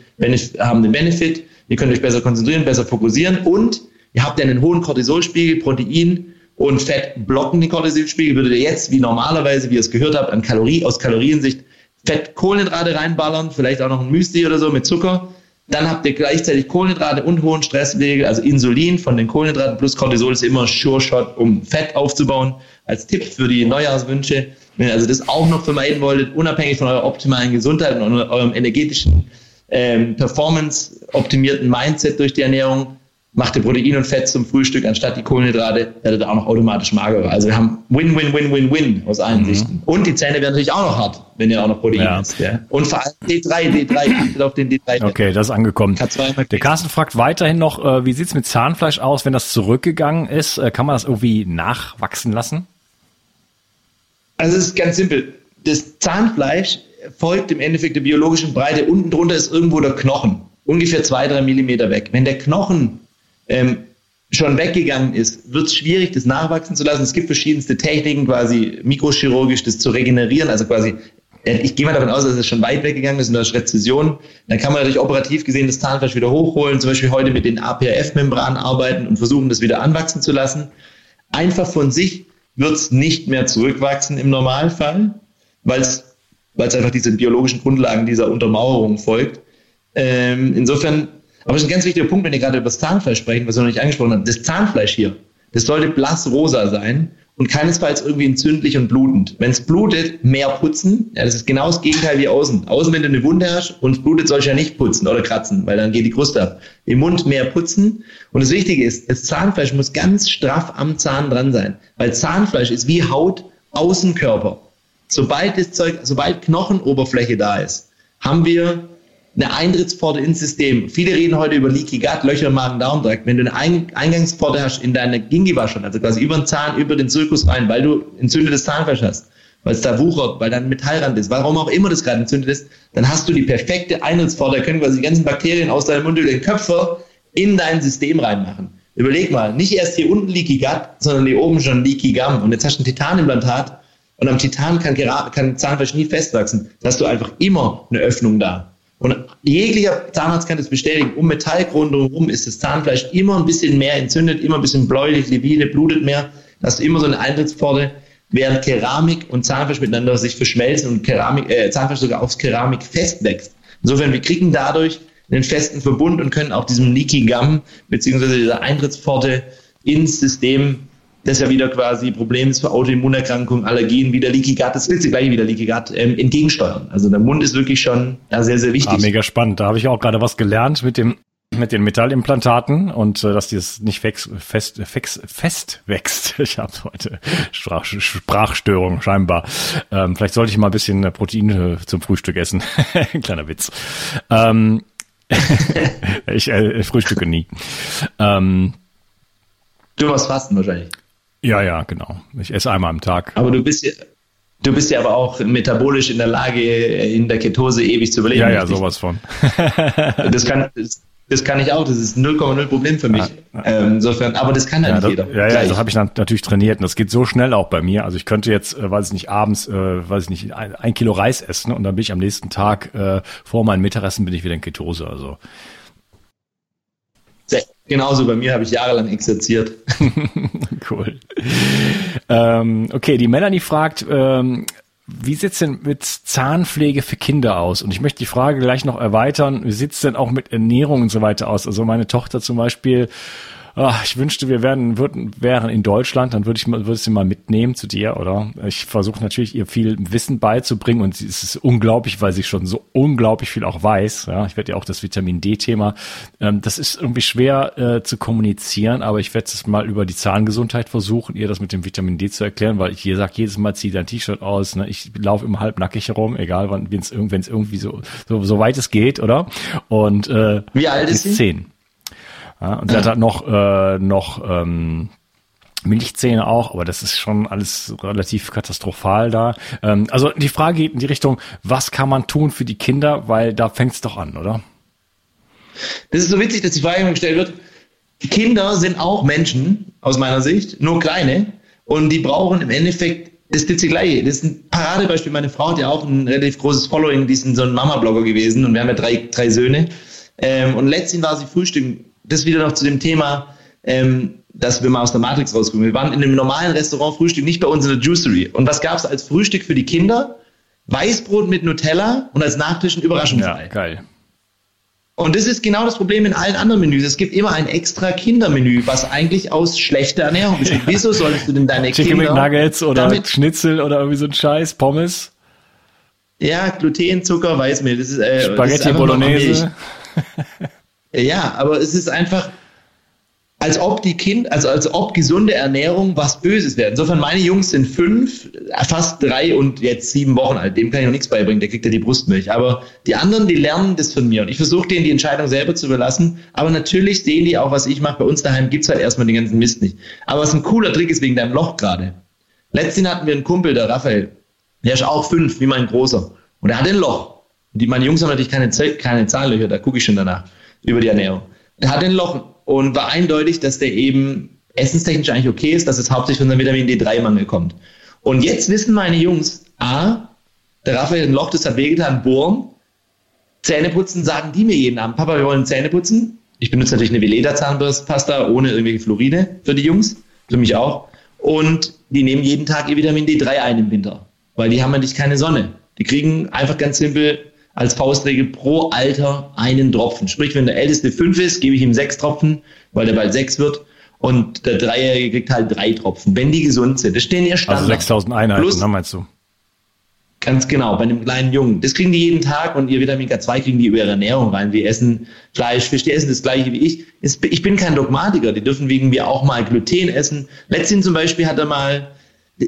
haben den Benefit. Ihr könnt euch besser konzentrieren, besser fokussieren und Ihr habt ja einen hohen Cortisolspiegel, Protein und Fett blocken den Cortisolspiegel. Würdet ihr jetzt, wie normalerweise, wie ihr es gehört habt, an Kalorie, aus Kaloriensicht Fett, Kohlenhydrate reinballern, vielleicht auch noch ein Müsli oder so mit Zucker, dann habt ihr gleichzeitig Kohlenhydrate und hohen Stresspegel, also Insulin von den Kohlenhydraten plus Cortisol ist immer Sure Shot, um Fett aufzubauen. Als Tipp für die Neujahrswünsche, wenn ihr also das auch noch vermeiden wolltet, unabhängig von eurer optimalen Gesundheit und eurem energetischen ähm, Performance optimierten Mindset durch die Ernährung, macht ihr Protein und Fett zum Frühstück anstatt die Kohlenhydrate, werdet ihr auch noch automatisch magerer. Also wir haben Win, Win, Win, Win, Win aus allen mhm. Sichten. Und die Zähne werden natürlich auch noch hart, wenn ihr auch noch Protein ja. isst. Ja. Und vor allem D3, D3, auf den D3. Okay, das ist angekommen. Der Carsten fragt weiterhin noch, äh, wie sieht's mit Zahnfleisch aus, wenn das zurückgegangen ist? Äh, kann man das irgendwie nachwachsen lassen? Also es ist ganz simpel. Das Zahnfleisch folgt im Endeffekt der biologischen Breite. Unten drunter ist irgendwo der Knochen. Ungefähr zwei, drei Millimeter weg. Wenn der Knochen ähm, schon weggegangen ist, wird es schwierig, das nachwachsen zu lassen. Es gibt verschiedenste Techniken, quasi mikrochirurgisch das zu regenerieren, also quasi äh, ich gehe mal davon aus, dass es schon weit weggegangen ist und da ist Rezession. Dann kann man natürlich operativ gesehen das Zahnfleisch wieder hochholen, zum Beispiel heute mit den APRF-Membranen arbeiten und versuchen, das wieder anwachsen zu lassen. Einfach von sich wird es nicht mehr zurückwachsen im Normalfall, weil es einfach diesen biologischen Grundlagen dieser Untermauerung folgt. Ähm, insofern aber das ist ein ganz wichtiger Punkt, wenn ihr gerade über das Zahnfleisch sprechen, was wir noch nicht angesprochen haben. Das Zahnfleisch hier, das sollte blassrosa sein und keinesfalls irgendwie entzündlich und blutend. Wenn es blutet, mehr putzen. Ja, das ist genau das Gegenteil wie außen. Außen, wenn du eine Wunde hast und es blutet, soll ich ja nicht putzen oder kratzen, weil dann geht die Kruste ab. Im Mund mehr putzen. Und das Wichtige ist, das Zahnfleisch muss ganz straff am Zahn dran sein, weil Zahnfleisch ist wie Haut Außenkörper. Sobald das Zeug, sobald Knochenoberfläche da ist, haben wir eine Eintrittspforte ins System. Viele reden heute über Leaky Gut, Löcher im Magen-Darm-Trakt. Wenn du eine Eingangspforte hast in deine Gingiva schon, also quasi über den Zahn, über den Zirkus rein, weil du entzündetes Zahnfleisch hast, weil es da wuchert, weil dann Metallrand ist, warum auch immer das gerade entzündet ist, dann hast du die perfekte Eintrittspforte, da können quasi die ganzen Bakterien aus deinem Mund über den Köpfer in dein System reinmachen. Überleg mal, nicht erst hier unten Leaky Gut, sondern hier oben schon Leaky Gum. Und jetzt hast du ein Titanimplantat und am Titan kann, kann Zahnfleisch nie festwachsen. Da hast du einfach immer eine Öffnung da. Und jeglicher Zahnarzt kann das bestätigen. Um Metallkronen drumherum ist das Zahnfleisch immer ein bisschen mehr entzündet, immer ein bisschen bläulich, livide, blutet mehr. Da hast du immer so eine Eintrittspforte, während Keramik und Zahnfleisch miteinander sich verschmelzen und Keramik, äh, Zahnfleisch sogar aufs Keramik festwächst. Insofern, wir kriegen dadurch einen festen Verbund und können auch diesem Leaky Gum beziehungsweise dieser Eintrittspforte ins System, das ja wieder quasi Problem ist für Autoimmunerkrankungen, Allergien, wieder Leaky Gut, das ist gleich wieder Leaky Gut, ähm, entgegensteuern. Also der Mund ist wirklich schon ja, sehr, sehr wichtig. Ah, mega spannend. Da habe ich auch gerade was gelernt mit dem mit den Metallimplantaten und äh, dass dieses nicht fest, fest, fest, fest wächst. Ich habe heute Sprach, Sprachstörung scheinbar. Ähm, vielleicht sollte ich mal ein bisschen Protein äh, zum Frühstück essen. Kleiner Witz. Ähm, ich äh, frühstücke nie. Ähm, du machst Fasten wahrscheinlich. Ja, ja, genau. Ich esse einmal am Tag. Aber du bist ja, du bist ja aber auch metabolisch in der Lage, in der Ketose ewig zu überleben. Ja, ja, sowas von. das kann, das, das kann ich auch, das ist 0,0 Problem für mich. Ja, ähm, insofern, aber das kann halt ja, nicht das, jeder. Ja, ja, das habe ich dann natürlich trainiert und das geht so schnell auch bei mir. Also ich könnte jetzt, äh, weiß ich nicht, abends, äh, weiß ich nicht, ein, ein, Kilo Reis essen und dann bin ich am nächsten Tag äh, vor meinem Mittagessen bin ich wieder in Ketose. Also Genauso bei mir habe ich jahrelang exerziert. cool. Ähm, okay, die Melanie fragt, ähm, wie sieht's denn mit Zahnpflege für Kinder aus? Und ich möchte die Frage gleich noch erweitern. Wie sieht's denn auch mit Ernährung und so weiter aus? Also meine Tochter zum Beispiel ach, ich wünschte, wir wären, würden, wären in Deutschland, dann würde ich würde sie mal mitnehmen zu dir, oder? Ich versuche natürlich ihr viel Wissen beizubringen und es ist unglaublich, weil sie schon so unglaublich viel auch weiß. Ja, ich werde ja auch das Vitamin D-Thema. Ähm, das ist irgendwie schwer äh, zu kommunizieren, aber ich werde es mal über die Zahngesundheit versuchen, ihr das mit dem Vitamin D zu erklären, weil ich ihr sage jedes Mal, zieh dein T-Shirt aus. Ne? Ich laufe immer halb nackig herum, egal wann, wenn es irgendwie so, so, so weit es geht, oder? Und äh, wie alt ist sie? Zehn. Ja, und sie hat halt noch, äh, noch ähm, Milchzähne auch, aber das ist schon alles relativ katastrophal da. Ähm, also die Frage geht in die Richtung, was kann man tun für die Kinder, weil da fängt es doch an, oder? Das ist so witzig, dass die Frage gestellt wird. Die Kinder sind auch Menschen, aus meiner Sicht, nur kleine. Und die brauchen im Endeffekt das ist das Gleiche. Das ist ein Paradebeispiel. Meine Frau hat ja auch ein relativ großes Following, die ist so ein Mama-Blogger gewesen und wir haben ja drei, drei Söhne. Ähm, und letztens war sie frühstücken das wieder noch zu dem Thema, ähm, dass wir mal aus der Matrix rauskommen. Wir waren in einem normalen Restaurant Frühstück, nicht bei uns in der Juicery. Und was gab es als Frühstück für die Kinder? Weißbrot mit Nutella und als Nachtisch ein Überraschungsei. Ja, geil. Und das ist genau das Problem in allen anderen Menüs. Es gibt immer ein extra Kindermenü, was eigentlich aus schlechter Ernährung besteht. Wieso solltest du denn deine Chicken Kinder... Nuggets oder damit, Schnitzel oder irgendwie so ein Scheiß, Pommes? Ja, Gluten, Zucker, Weißmehl. Das ist, äh, Spaghetti das ist Bolognese. Ja, aber es ist einfach, als ob die Kind, also als ob gesunde Ernährung was Böses wäre. Insofern, meine Jungs sind fünf, fast drei und jetzt sieben Wochen alt. Dem kann ich noch nichts beibringen, der kriegt ja die Brustmilch. Aber die anderen, die lernen das von mir. Und ich versuche denen die Entscheidung selber zu überlassen. Aber natürlich sehen die auch, was ich mache. Bei uns daheim gibt's halt erstmal den ganzen Mist nicht. Aber was ein cooler Trick ist wegen deinem Loch gerade. Letztens hatten wir einen Kumpel, der Raphael. Der ist auch fünf, wie mein Großer. Und er hat ein Loch. Und die, meine Jungs haben natürlich keine, keine Zahnlöcher, da gucke ich schon danach über die Ernährung. Er hat ein Loch und war eindeutig, dass der eben essenstechnisch eigentlich okay ist, dass es hauptsächlich von seinem Vitamin D3-Mangel kommt. Und jetzt wissen meine Jungs, A, der Raphael ein Loch, das hat wehgetan, bohren, Zähne putzen, sagen die mir jeden Abend, Papa, wir wollen Zähne putzen. Ich benutze natürlich eine Veleda Zahnpasta ohne irgendwelche Fluoride für die Jungs, für mich auch. Und die nehmen jeden Tag ihr Vitamin D3 ein im Winter, weil die haben ja keine Sonne. Die kriegen einfach ganz simpel als Faustregel pro Alter einen Tropfen. Sprich, wenn der Älteste fünf ist, gebe ich ihm sechs Tropfen, weil der bald sechs wird. Und der Dreijährige kriegt halt drei Tropfen, wenn die gesund sind. Das stehen ihr also Standard. Also 6000 Einheiten, Plus, ne, meinst du? Ganz genau, bei einem kleinen Jungen. Das kriegen die jeden Tag und ihr Vitamin K2 kriegen die über ihre Ernährung rein. Wir essen Fleisch, Fisch, die essen das gleiche wie ich. Ich bin kein Dogmatiker, die dürfen wegen mir auch mal Gluten essen. Letztens zum Beispiel hat er mal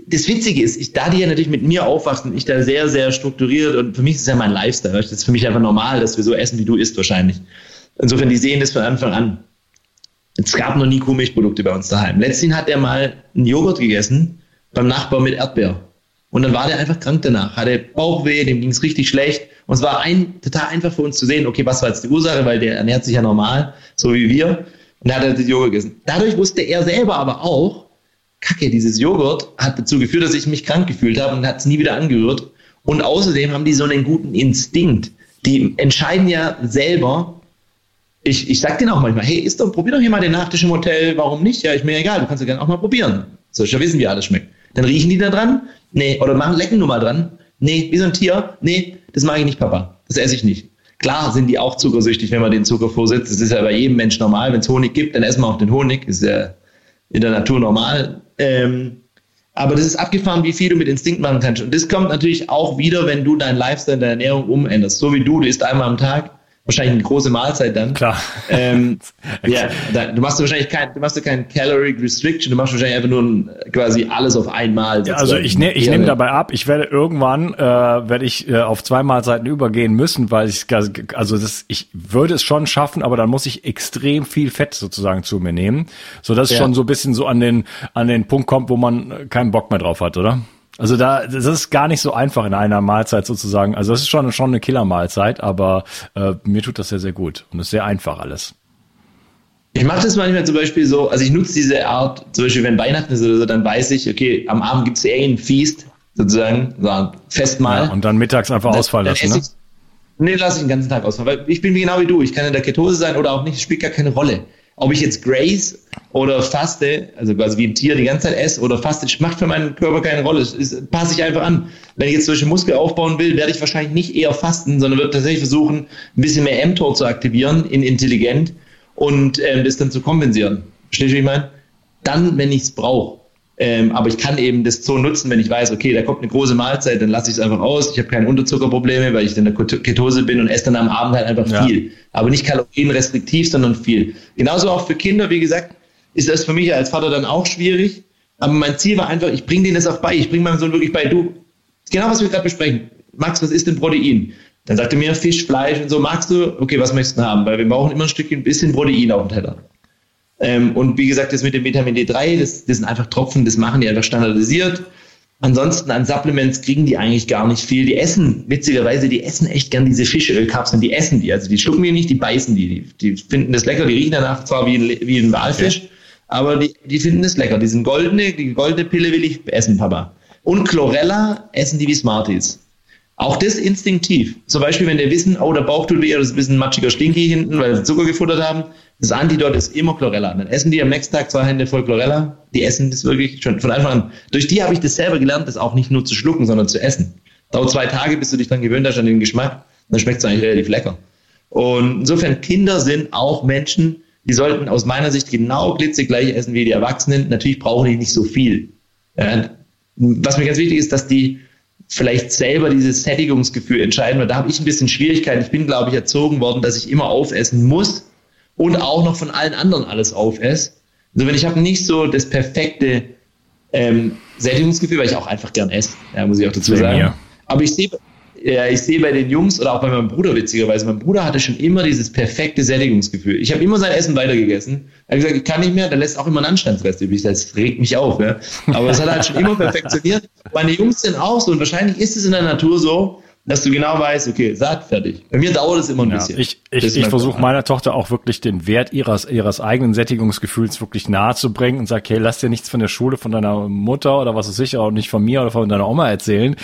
das Witzige ist, ich, da die ja natürlich mit mir aufwachsen, ich da sehr, sehr strukturiert und für mich ist es ja mein Lifestyle. Das ist für mich einfach normal, dass wir so essen, wie du isst wahrscheinlich. Insofern, die sehen das von Anfang an. Es gab noch nie Kuhmilchprodukte bei uns daheim. Letztens hat er mal einen Joghurt gegessen beim Nachbar mit Erdbeer. Und dann war der einfach krank danach, hatte Bauchweh, dem ging es richtig schlecht. Und es war ein, total einfach für uns zu sehen, okay, was war jetzt die Ursache, weil der ernährt sich ja normal, so wie wir. Und dann hat er das Joghurt gegessen. Dadurch wusste er selber aber auch, Kacke, dieses Joghurt hat dazu geführt, dass ich mich krank gefühlt habe und hat es nie wieder angerührt. Und außerdem haben die so einen guten Instinkt. Die entscheiden ja selber, ich, ich sag denen auch manchmal, hey, isst doch, probier doch hier mal den Nachtisch im Hotel, warum nicht? Ja, ich mir egal, du kannst ja gerne auch mal probieren. Ich ja wissen, wie alles schmeckt. Dann riechen die da dran? Nee. Oder machen, lecken nur mal dran? Nee. Wie so ein Tier? Nee, das mag ich nicht, Papa. Das esse ich nicht. Klar sind die auch zuckersüchtig, wenn man den Zucker vorsitzt. Das ist ja bei jedem Mensch normal. Wenn es Honig gibt, dann essen wir auch den Honig. Das ist ja in der Natur normal. Ähm, aber das ist abgefahren, wie viel du mit Instinkt machen kannst. Und das kommt natürlich auch wieder, wenn du deinen Lifestyle, deine Ernährung umänderst. So wie du, du isst einmal am Tag wahrscheinlich eine große Mahlzeit dann. Klar. Ähm, ja, da, du machst wahrscheinlich kein, du machst ja kein Caloric Restriction, du machst wahrscheinlich einfach nur ein, quasi alles auf einmal. Ja, also ich, ne, ich nehme dabei ab, ich werde irgendwann, äh, werde ich äh, auf zwei Mahlzeiten übergehen müssen, weil ich, also das, ich würde es schon schaffen, aber dann muss ich extrem viel Fett sozusagen zu mir nehmen, so dass ja. es schon so ein bisschen so an den, an den Punkt kommt, wo man keinen Bock mehr drauf hat, oder? Also da, das ist gar nicht so einfach in einer Mahlzeit sozusagen. Also das ist schon, schon eine Killermahlzeit, aber äh, mir tut das sehr, sehr gut und ist sehr einfach alles. Ich mache das manchmal zum Beispiel so, also ich nutze diese Art, zum Beispiel wenn Weihnachten ist oder so, dann weiß ich, okay, am Abend gibt es eh ein Feast, sozusagen, so ein Festmahl. Ja, und dann mittags einfach dann, ausfallen lassen, ne? Ich, nee, lasse ich den ganzen Tag ausfallen, weil ich bin genau wie du, ich kann in der Ketose sein oder auch nicht, spielt gar keine Rolle ob ich jetzt Grace oder faste, also quasi wie ein Tier die ganze Zeit esse oder faste, macht für meinen Körper keine Rolle. Das passe ich einfach an. Wenn ich jetzt solche Muskel aufbauen will, werde ich wahrscheinlich nicht eher fasten, sondern würde tatsächlich versuchen, ein bisschen mehr mTOR zu aktivieren in intelligent und ähm, das dann zu kompensieren. Verstehst du, wie ich meine? Dann, wenn ich es brauche. Ähm, aber ich kann eben das so nutzen, wenn ich weiß, okay, da kommt eine große Mahlzeit, dann lasse ich es einfach aus. Ich habe keine Unterzuckerprobleme, weil ich in der Ketose bin und esse dann am Abend halt einfach ja. viel. Aber nicht kalorienrestriktiv, sondern viel. Genauso auch für Kinder, wie gesagt, ist das für mich als Vater dann auch schwierig. Aber mein Ziel war einfach, ich bringe denen das auch bei. Ich bringe meinem Sohn wirklich bei, du, genau was wir gerade besprechen. Max, was ist denn Protein? Dann sagt er mir Fisch, Fleisch und so. Magst du? Okay, was möchtest du haben? Weil wir brauchen immer ein Stückchen, ein bisschen Protein auf dem Teller. Ähm, und wie gesagt, das mit dem Vitamin D3, das, das sind einfach Tropfen, das machen die einfach standardisiert. Ansonsten an Supplements kriegen die eigentlich gar nicht viel. Die essen, witzigerweise, die essen echt gern diese Fischölkapseln, die essen die. Also die schlucken die nicht, die beißen die. Die, die finden das lecker, die riechen danach zwar wie ein, wie ein Walfisch, okay. aber die, die finden das lecker. Die sind goldene, die goldene Pille will ich essen, Papa. Und Chlorella essen die wie Smarties. Auch das instinktiv. Zum Beispiel, wenn die wissen, oh, der Bauch tut weh, das ist ein bisschen matschiger Stinky hinten, weil sie Zucker gefuttert haben, das Antidot ist immer Chlorella. Dann essen die am nächsten Tag zwei Hände voll Chlorella. Die essen das wirklich schon von Anfang an. Durch die habe ich das selber gelernt, das auch nicht nur zu schlucken, sondern zu essen. Dauert zwei Tage, bis du dich dann gewöhnt hast an den Geschmack. Dann schmeckt es eigentlich relativ lecker. Und insofern, Kinder sind auch Menschen, die sollten aus meiner Sicht genau glitzegleich essen wie die Erwachsenen. Natürlich brauchen die nicht so viel. Was mir ganz wichtig ist, dass die vielleicht selber dieses Sättigungsgefühl entscheiden, weil da habe ich ein bisschen Schwierigkeiten. Ich bin, glaube ich, erzogen worden, dass ich immer aufessen muss und auch noch von allen anderen alles aufesse. Also wenn ich habe nicht so das perfekte ähm, Sättigungsgefühl, weil ich auch einfach gern esse, ja, muss ich auch dazu sagen. Ja. Aber ich sehe ja, ich sehe bei den Jungs oder auch bei meinem Bruder witzigerweise, mein Bruder hatte schon immer dieses perfekte Sättigungsgefühl. Ich habe immer sein Essen weitergegessen. Er hat gesagt, ich kann nicht mehr, dann lässt auch immer einen Anstandsrest übrig. Das regt mich auf. Ja. Aber es hat halt schon immer perfektioniert. Meine Jungs sind auch so und wahrscheinlich ist es in der Natur so, dass du genau weißt, okay, satt, fertig. Bei mir dauert es immer ein ja, bisschen. Ich, ich, ich versuche meiner Tochter auch wirklich den Wert ihres, ihres eigenen Sättigungsgefühls wirklich nahe zu bringen und sage, hey, lass dir nichts von der Schule, von deiner Mutter oder was ist sicher auch nicht von mir oder von deiner Oma erzählen.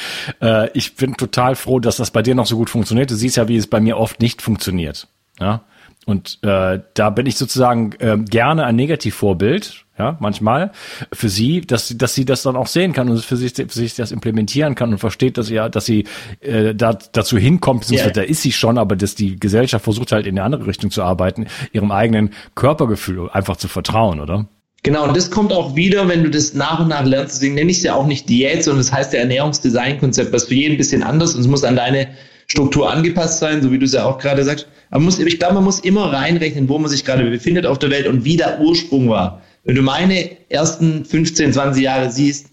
Äh, ich bin total froh, dass das bei dir noch so gut funktioniert. Du siehst ja, wie es bei mir oft nicht funktioniert. Ja. Und äh, da bin ich sozusagen äh, gerne ein Negativvorbild, ja, manchmal für sie, dass sie, dass sie das dann auch sehen kann und für sich, für sich das implementieren kann und versteht, dass ja, dass sie äh, da, dazu hinkommt, beziehungsweise yeah. da ist sie schon, aber dass die Gesellschaft versucht halt in eine andere Richtung zu arbeiten, ihrem eigenen Körpergefühl einfach zu vertrauen, oder? Genau, und das kommt auch wieder, wenn du das nach und nach lernst. Deswegen nenne ich es ja auch nicht Diät, sondern das heißt ja Ernährungsdesign-Konzept, was für jeden ein bisschen anders und es muss an deine Struktur angepasst sein, so wie du es ja auch gerade sagst. Aber muss, ich glaube, man muss immer reinrechnen, wo man sich gerade befindet auf der Welt und wie der Ursprung war. Wenn du meine ersten 15, 20 Jahre siehst,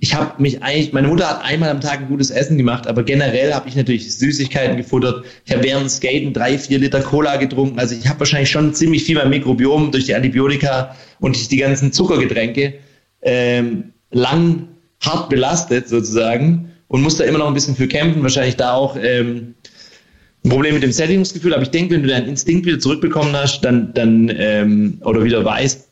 ich habe mich eigentlich, meine Mutter hat einmal am Tag ein gutes Essen gemacht, aber generell habe ich natürlich Süßigkeiten gefuttert. Ich habe während Skaten drei, vier Liter Cola getrunken. Also ich habe wahrscheinlich schon ziemlich viel beim Mikrobiom durch die Antibiotika und die ganzen Zuckergetränke ähm, lang hart belastet sozusagen und muss da immer noch ein bisschen für kämpfen. Wahrscheinlich da auch ähm, ein Problem mit dem Sättigungsgefühl. Aber ich denke, wenn du deinen Instinkt wieder zurückbekommen hast, dann, dann ähm, oder wieder weißt,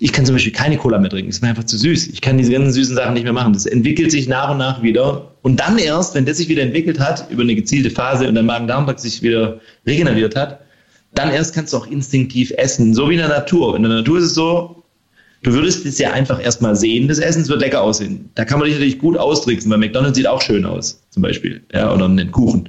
ich kann zum Beispiel keine Cola mehr trinken, ist mir einfach zu süß. Ich kann diese ganzen süßen Sachen nicht mehr machen. Das entwickelt sich nach und nach wieder. Und dann erst, wenn das sich wieder entwickelt hat, über eine gezielte Phase und der Magen-Darm-Trakt sich wieder regeneriert hat, dann erst kannst du auch instinktiv essen. So wie in der Natur. In der Natur ist es so, du würdest es ja einfach erstmal sehen, das Essen, es wird lecker aussehen. Da kann man dich natürlich gut austricksen, weil McDonalds sieht auch schön aus, zum Beispiel. Ja, oder einen Kuchen.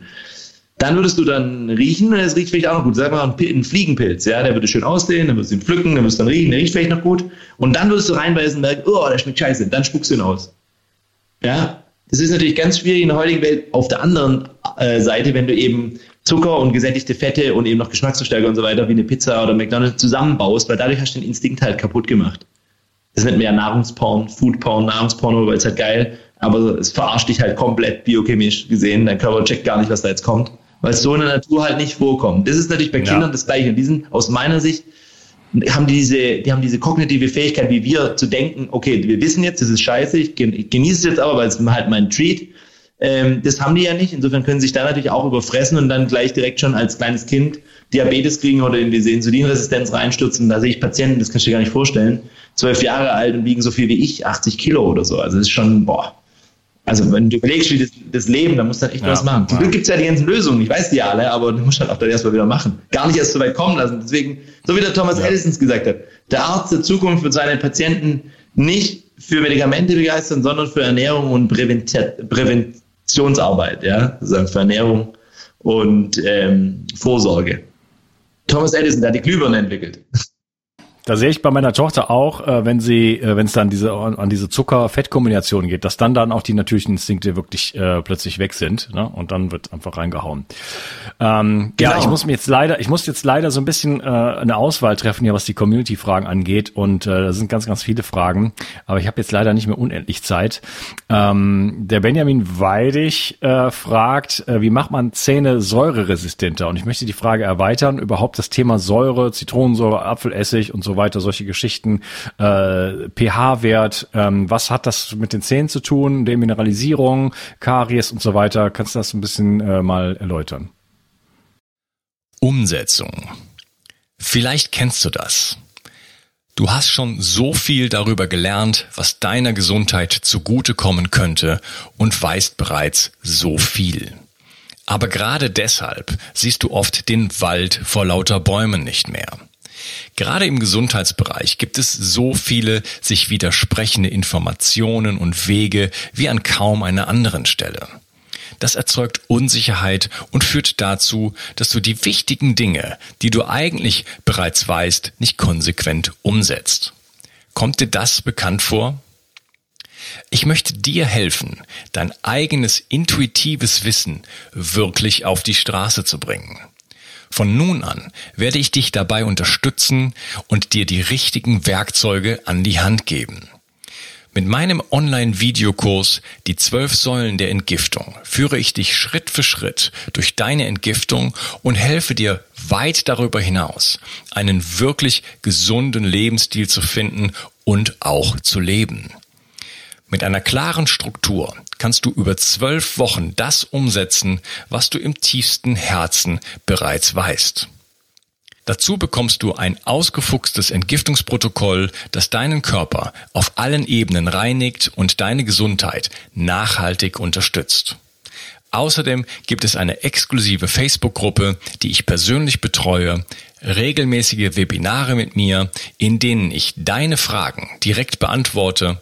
Dann würdest du dann riechen und es riecht vielleicht auch noch gut. Sag mal, ein Fliegenpilz, ja, der würde schön aussehen, dann würdest du ihn pflücken, dann würdest du dann riechen, der riecht vielleicht noch gut. Und dann würdest du reinbeißen und merken, oh, der schmeckt scheiße. Dann spuckst du ihn aus. Ja, das ist natürlich ganz schwierig in der heutigen Welt. Auf der anderen äh, Seite, wenn du eben Zucker und gesättigte Fette und eben noch Geschmacksverstärker und so weiter wie eine Pizza oder McDonald's zusammenbaust, weil dadurch hast du den Instinkt halt kaputt gemacht. Das nennt man ja Nahrungsporn, Foodporn, Nahrungsporno, weil es halt geil, aber es verarscht dich halt komplett biochemisch gesehen. Dein Körper checkt gar nicht, was da jetzt kommt weil es so in der Natur halt nicht vorkommt. Das ist natürlich bei Kindern ja. das Gleiche. Und die sind aus meiner Sicht haben die diese, die haben diese kognitive Fähigkeit, wie wir zu denken, okay, wir wissen jetzt, das ist scheiße, ich genieße es jetzt aber, weil es halt mein Treat. Ähm, das haben die ja nicht. Insofern können sie sich da natürlich auch überfressen und dann gleich direkt schon als kleines Kind Diabetes kriegen oder in diese Insulinresistenz reinstürzen. Da sehe ich Patienten, das kannst du dir gar nicht vorstellen, zwölf Jahre alt und wiegen so viel wie ich, 80 Kilo oder so. Also das ist schon, boah, also wenn du überlegst, wie das, das Leben, dann musst du halt echt ja, was machen. Zum ja. Glück gibt es ja die ganzen Lösungen, ich weiß die alle, aber du musst halt auch dann erstmal wieder machen. Gar nicht erst so weit kommen lassen. Deswegen, so wie der Thomas ja. Edison gesagt hat, der Arzt der Zukunft wird seine Patienten nicht für Medikamente begeistern, sondern für Ernährung und Präventionsarbeit, ja, sozusagen für Ernährung und ähm, Vorsorge. Thomas Edison, der hat die Glühbirne entwickelt. Da sehe ich bei meiner Tochter auch, äh, wenn sie, äh, wenn es dann diese an diese Zucker-Fett-Kombination geht, dass dann dann auch die natürlichen Instinkte wirklich äh, plötzlich weg sind, ne? Und dann wird einfach reingehauen. Ähm, genau. Ja, ich muss mir jetzt leider, ich muss jetzt leider so ein bisschen äh, eine Auswahl treffen hier, was die Community-Fragen angeht. Und äh, da sind ganz, ganz viele Fragen, aber ich habe jetzt leider nicht mehr unendlich Zeit. Ähm, der Benjamin Weidig äh, fragt, äh, wie macht man Zähne säureresistenter? Und ich möchte die Frage erweitern, überhaupt das Thema Säure, Zitronensäure, Apfelessig und so weiter, solche Geschichten, äh, pH-Wert, ähm, was hat das mit den Zähnen zu tun, Demineralisierung, Karies und so weiter. Kannst du das ein bisschen äh, mal erläutern? Umsetzung. Vielleicht kennst du das. Du hast schon so viel darüber gelernt, was deiner Gesundheit zugutekommen könnte und weißt bereits so viel. Aber gerade deshalb siehst du oft den Wald vor lauter Bäumen nicht mehr. Gerade im Gesundheitsbereich gibt es so viele sich widersprechende Informationen und Wege wie an kaum einer anderen Stelle. Das erzeugt Unsicherheit und führt dazu, dass du die wichtigen Dinge, die du eigentlich bereits weißt, nicht konsequent umsetzt. Kommt dir das bekannt vor? Ich möchte dir helfen, dein eigenes intuitives Wissen wirklich auf die Straße zu bringen. Von nun an werde ich dich dabei unterstützen und dir die richtigen Werkzeuge an die Hand geben. Mit meinem Online-Videokurs Die zwölf Säulen der Entgiftung führe ich dich Schritt für Schritt durch deine Entgiftung und helfe dir weit darüber hinaus, einen wirklich gesunden Lebensstil zu finden und auch zu leben. Mit einer klaren Struktur kannst du über zwölf Wochen das umsetzen, was du im tiefsten Herzen bereits weißt. Dazu bekommst du ein ausgefuchstes Entgiftungsprotokoll, das deinen Körper auf allen Ebenen reinigt und deine Gesundheit nachhaltig unterstützt. Außerdem gibt es eine exklusive Facebook-Gruppe, die ich persönlich betreue, regelmäßige Webinare mit mir, in denen ich deine Fragen direkt beantworte